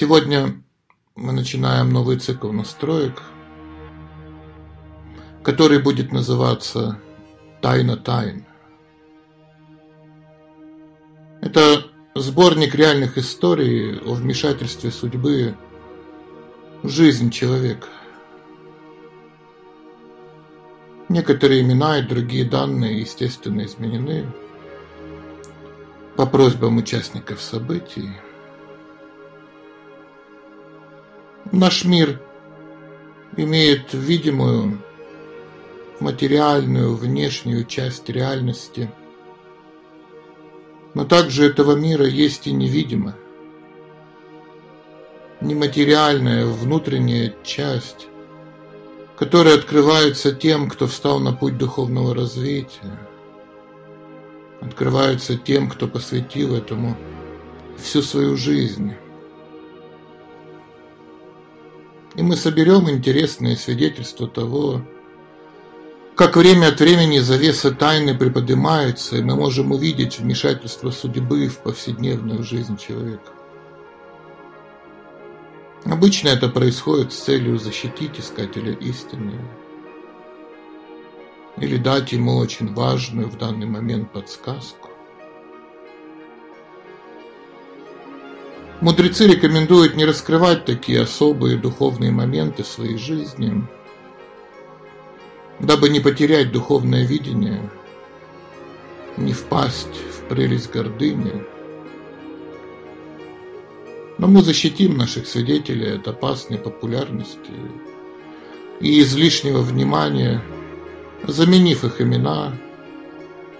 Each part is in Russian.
Сегодня мы начинаем новый цикл настроек, который будет называться «Тайна тайн». Это сборник реальных историй о вмешательстве судьбы в жизнь человека. Некоторые имена и другие данные, естественно, изменены по просьбам участников событий. Наш мир имеет видимую материальную внешнюю часть реальности, но также этого мира есть и невидимая, нематериальная внутренняя часть, которая открывается тем, кто встал на путь духовного развития, открывается тем, кто посвятил этому всю свою жизнь. И мы соберем интересные свидетельства того, как время от времени завеса тайны приподнимается, и мы можем увидеть вмешательство судьбы в повседневную жизнь человека. Обычно это происходит с целью защитить искателя истины или дать ему очень важную в данный момент подсказку. Мудрецы рекомендуют не раскрывать такие особые духовные моменты своей жизни – дабы не потерять духовное видение, не впасть в прелесть гордыни. Но мы защитим наших свидетелей от опасной популярности и излишнего внимания, заменив их имена,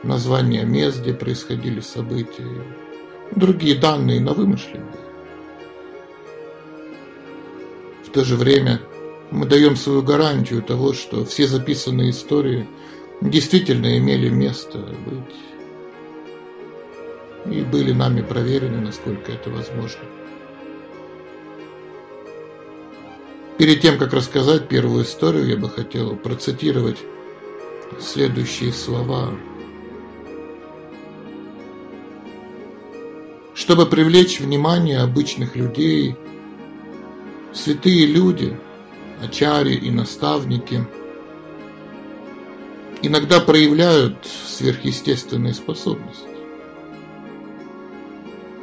названия мест, где происходили события, другие данные на вымышленные. В то же время – мы даем свою гарантию того, что все записанные истории действительно имели место быть и были нами проверены, насколько это возможно. Перед тем, как рассказать первую историю, я бы хотел процитировать следующие слова. Чтобы привлечь внимание обычных людей, святые люди – ачари и наставники иногда проявляют сверхъестественные способности.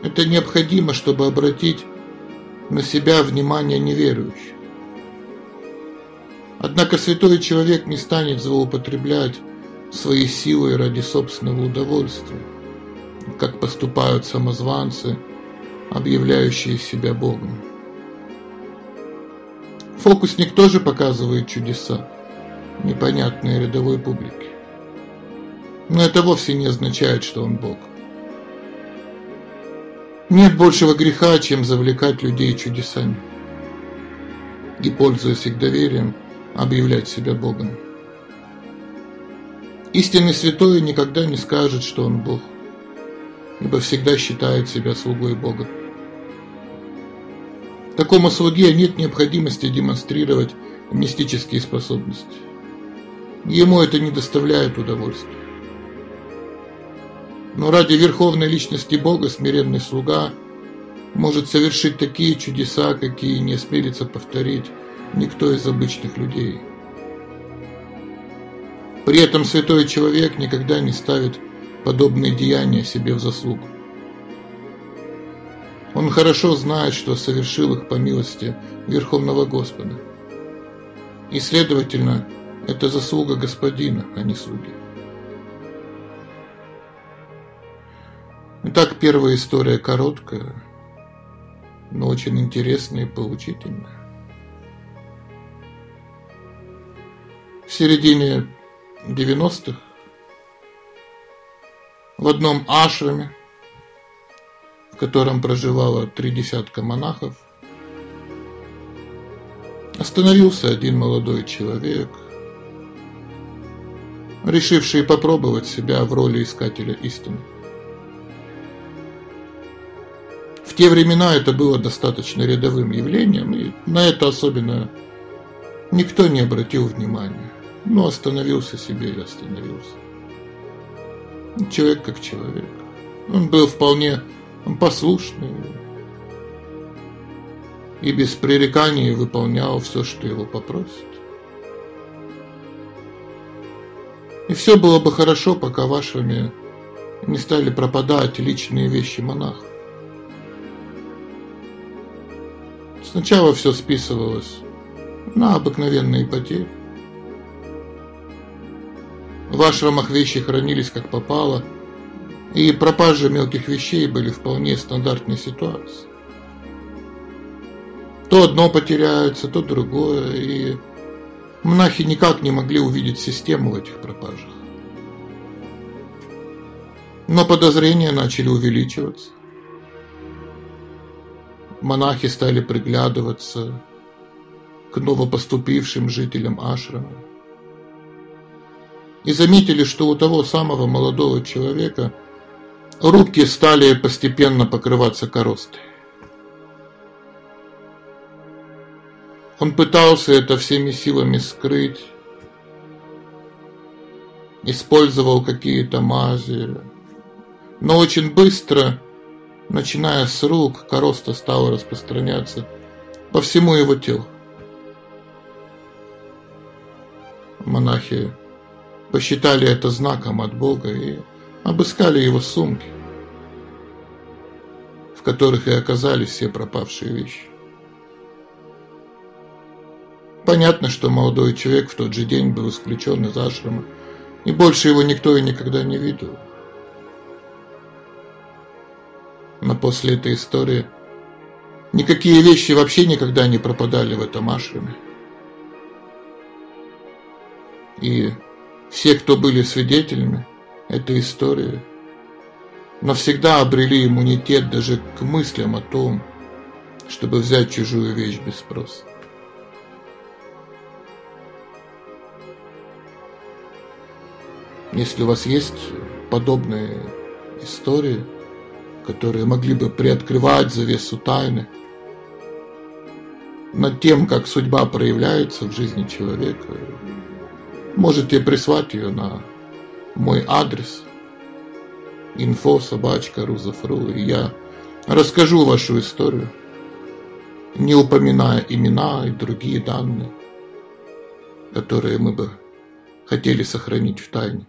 Это необходимо, чтобы обратить на себя внимание неверующих. Однако святой человек не станет злоупотреблять своей силой ради собственного удовольствия, как поступают самозванцы, объявляющие себя Богом. Фокусник тоже показывает чудеса, непонятные рядовой публике. Но это вовсе не означает, что он Бог. Нет большего греха, чем завлекать людей чудесами и, пользуясь их доверием, объявлять себя Богом. Истинный святой никогда не скажет, что он Бог, ибо всегда считает себя слугой Бога. Такому слуге нет необходимости демонстрировать мистические способности. Ему это не доставляет удовольствия. Но ради верховной личности Бога смиренный слуга может совершить такие чудеса, какие не осмелится повторить никто из обычных людей. При этом святой человек никогда не ставит подобные деяния себе в заслугу. Он хорошо знает, что совершил их по милости Верховного Господа. И, следовательно, это заслуга Господина, а не слуги. Итак, первая история короткая, но очень интересная и поучительная. В середине 90-х в одном ашраме в котором проживало три десятка монахов, остановился один молодой человек, решивший попробовать себя в роли искателя истины. В те времена это было достаточно рядовым явлением, и на это особенно никто не обратил внимания. Но остановился себе и остановился. Человек как человек. Он был вполне послушный, и без пререканий выполнял все, что его попросят. И все было бы хорошо, пока вашими не стали пропадать личные вещи монахов. Сначала все списывалось на обыкновенные потери. В ашрамах вещи хранились как попало, и пропажи мелких вещей были вполне стандартной ситуацией. То одно потеряется, то другое, и монахи никак не могли увидеть систему в этих пропажах. Но подозрения начали увеличиваться. Монахи стали приглядываться к новопоступившим жителям ашрама и заметили, что у того самого молодого человека руки стали постепенно покрываться коростой. Он пытался это всеми силами скрыть, использовал какие-то мази, но очень быстро, начиная с рук, короста стала распространяться по всему его телу. Монахи посчитали это знаком от Бога и обыскали его сумки, в которых и оказались все пропавшие вещи. Понятно, что молодой человек в тот же день был исключен из ашрама, и больше его никто и никогда не видел. Но после этой истории никакие вещи вообще никогда не пропадали в этом ашраме. И все, кто были свидетелями этой истории, навсегда обрели иммунитет даже к мыслям о том, чтобы взять чужую вещь без спроса. Если у вас есть подобные истории, которые могли бы приоткрывать завесу тайны над тем, как судьба проявляется в жизни человека, можете прислать ее на мой адрес info собачка рузафру, и я расскажу вашу историю, не упоминая имена и другие данные, которые мы бы хотели сохранить в тайне.